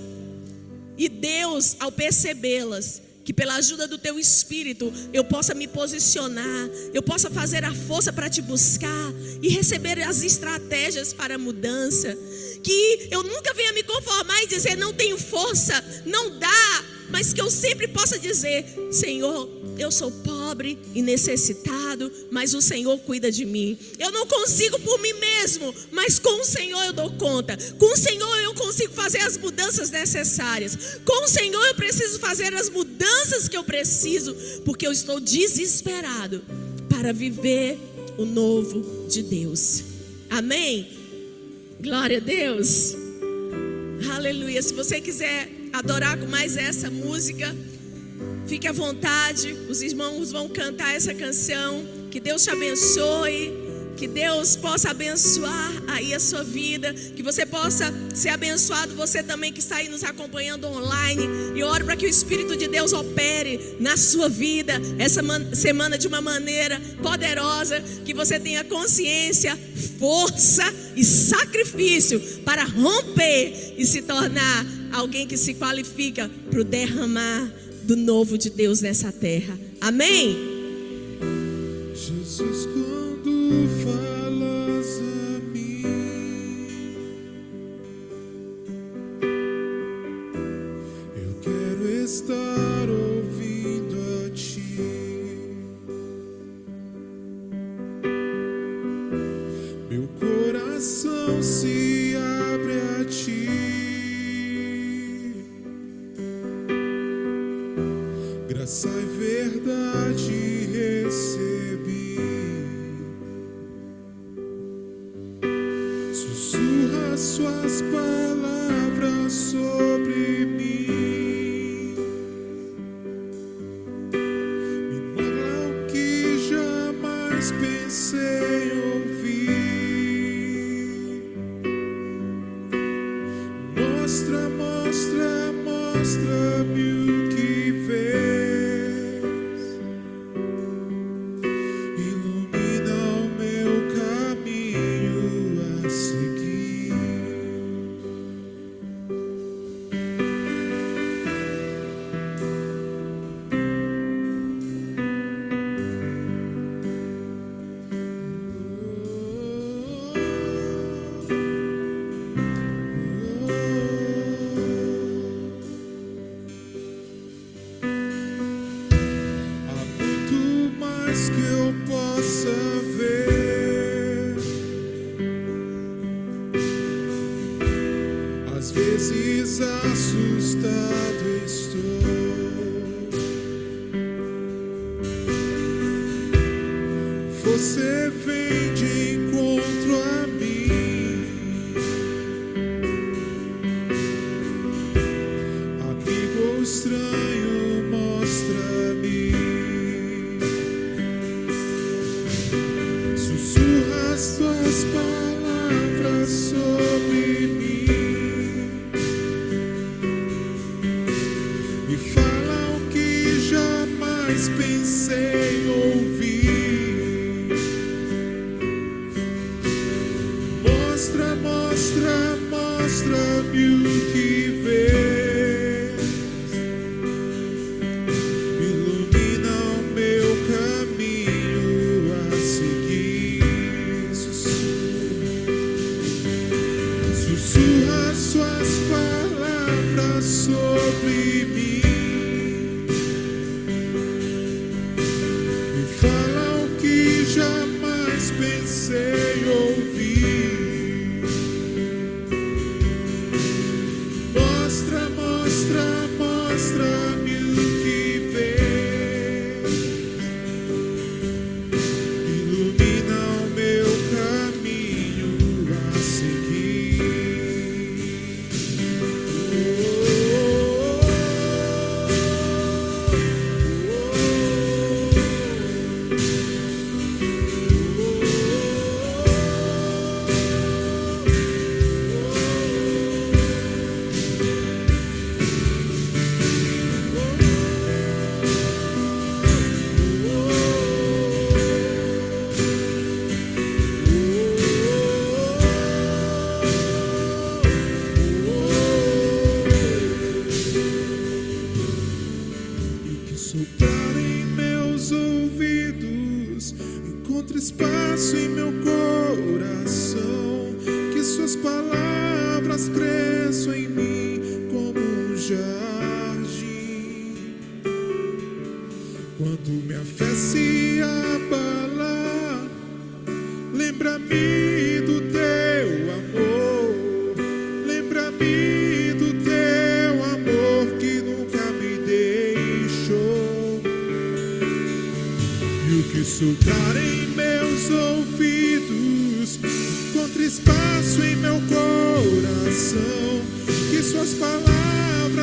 E Deus, ao percebê-las, que pela ajuda do teu espírito eu possa me posicionar, eu possa fazer a força para te buscar e receber as estratégias para a mudança. Que eu nunca venha me conformar e dizer não tenho força, não dá, mas que eu sempre possa dizer: Senhor, eu sou pobre e necessitado, mas o Senhor cuida de mim. Eu não consigo por mim mesmo, mas com o Senhor eu dou conta. Com o Senhor eu consigo fazer as mudanças necessárias. Com o Senhor eu preciso fazer as mudanças que eu preciso, porque eu estou desesperado para viver o novo de Deus. Amém? Glória a Deus. Aleluia. Se você quiser adorar com mais essa música, fique à vontade. Os irmãos vão cantar essa canção. Que Deus te abençoe. Que Deus possa abençoar aí a sua vida, que você possa ser abençoado, você também que está aí nos acompanhando online. E oro para que o Espírito de Deus opere na sua vida essa semana de uma maneira poderosa, que você tenha consciência, força e sacrifício para romper e se tornar alguém que se qualifica para o derramar do novo de Deus nessa terra. Amém? Jesus quando Mostra, mostra, mostra-me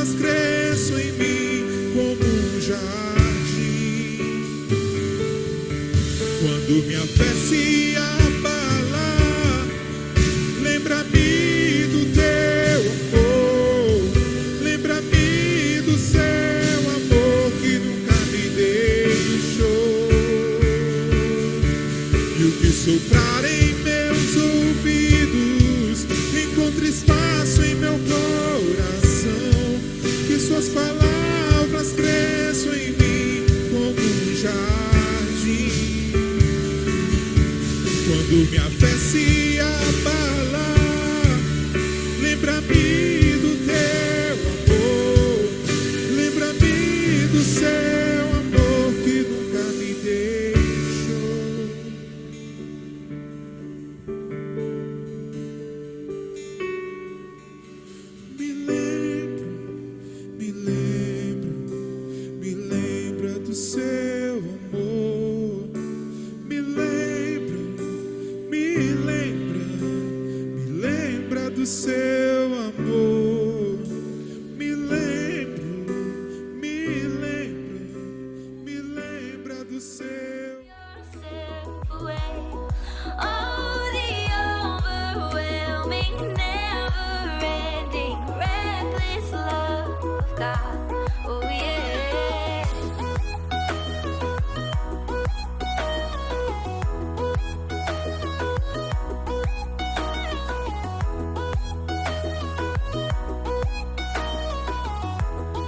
Cresço em mim como um jardim. Quando minha fé se suas palavras.